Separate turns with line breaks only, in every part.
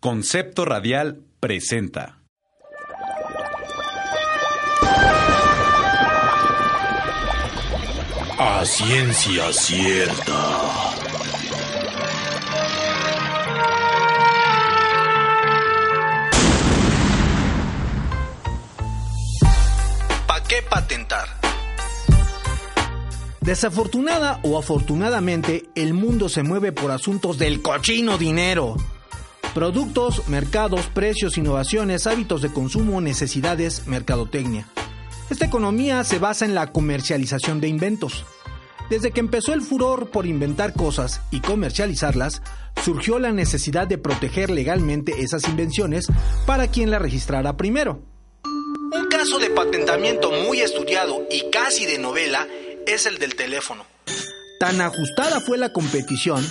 Concepto Radial presenta.
A ciencia cierta.
¿Para qué patentar?
Desafortunada o afortunadamente, el mundo se mueve por asuntos del cochino dinero. Productos, mercados, precios, innovaciones, hábitos de consumo, necesidades, mercadotecnia. Esta economía se basa en la comercialización de inventos. Desde que empezó el furor por inventar cosas y comercializarlas, surgió la necesidad de proteger legalmente esas invenciones para quien las registrara primero. Un caso de patentamiento muy estudiado y casi de novela es el del teléfono. Tan ajustada fue la competición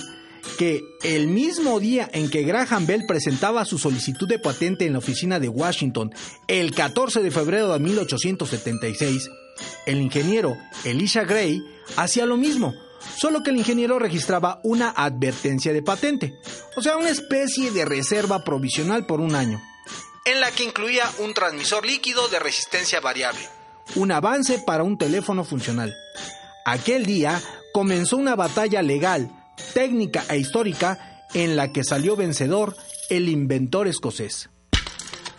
que el mismo día en que Graham Bell presentaba su solicitud de patente en la oficina de Washington, el 14 de febrero de 1876, el ingeniero Elisha Gray hacía lo mismo, solo que el ingeniero registraba una advertencia de patente, o sea, una especie de reserva provisional por un año, en la que incluía un transmisor líquido de resistencia variable, un avance para un teléfono funcional. Aquel día comenzó una batalla legal, técnica e histórica en la que salió vencedor el inventor escocés.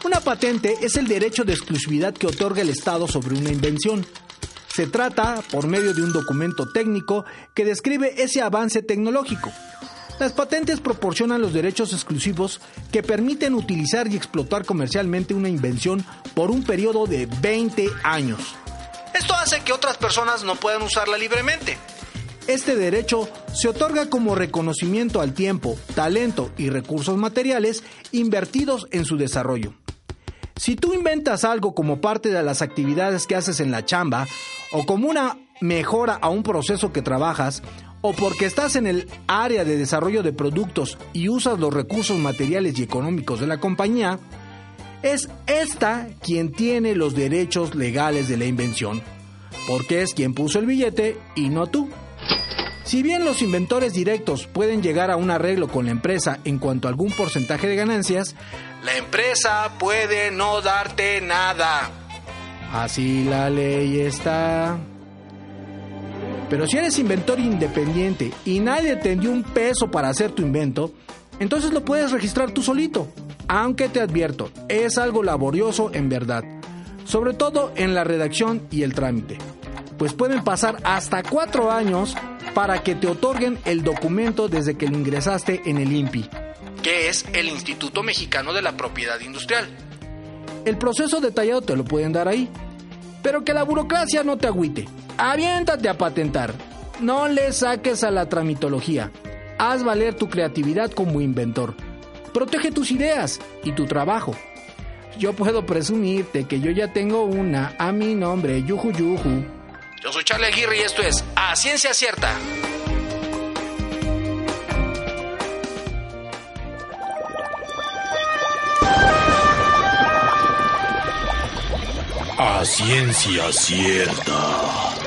Una patente es el derecho de exclusividad que otorga el Estado sobre una invención. Se trata por medio de un documento técnico que describe ese avance tecnológico. Las patentes proporcionan los derechos exclusivos que permiten utilizar y explotar comercialmente una invención por un periodo de 20 años. Esto hace que otras personas no puedan usarla libremente. Este derecho se otorga como reconocimiento al tiempo, talento y recursos materiales invertidos en su desarrollo. Si tú inventas algo como parte de las actividades que haces en la chamba, o como una mejora a un proceso que trabajas, o porque estás en el área de desarrollo de productos y usas los recursos materiales y económicos de la compañía, es esta quien tiene los derechos legales de la invención, porque es quien puso el billete y no tú. Si bien los inventores directos pueden llegar a un arreglo con la empresa en cuanto a algún porcentaje de ganancias, la empresa puede no darte nada. Así la ley está. Pero si eres inventor independiente y nadie te dio un peso para hacer tu invento, entonces lo puedes registrar tú solito. Aunque te advierto, es algo laborioso en verdad, sobre todo en la redacción y el trámite, pues pueden pasar hasta cuatro años para que te otorguen el documento desde que lo ingresaste en el INPI, que es el Instituto Mexicano de la Propiedad Industrial. El proceso detallado te lo pueden dar ahí, pero que la burocracia no te agüite. Aviéntate a patentar. No le saques a la tramitología. Haz valer tu creatividad como inventor. Protege tus ideas y tu trabajo. Yo puedo presumirte que yo ya tengo una a mi nombre, Yuju Yuju. Yo soy Charlie Aguirre y esto es A Ciencia Cierta.
A ciencia cierta.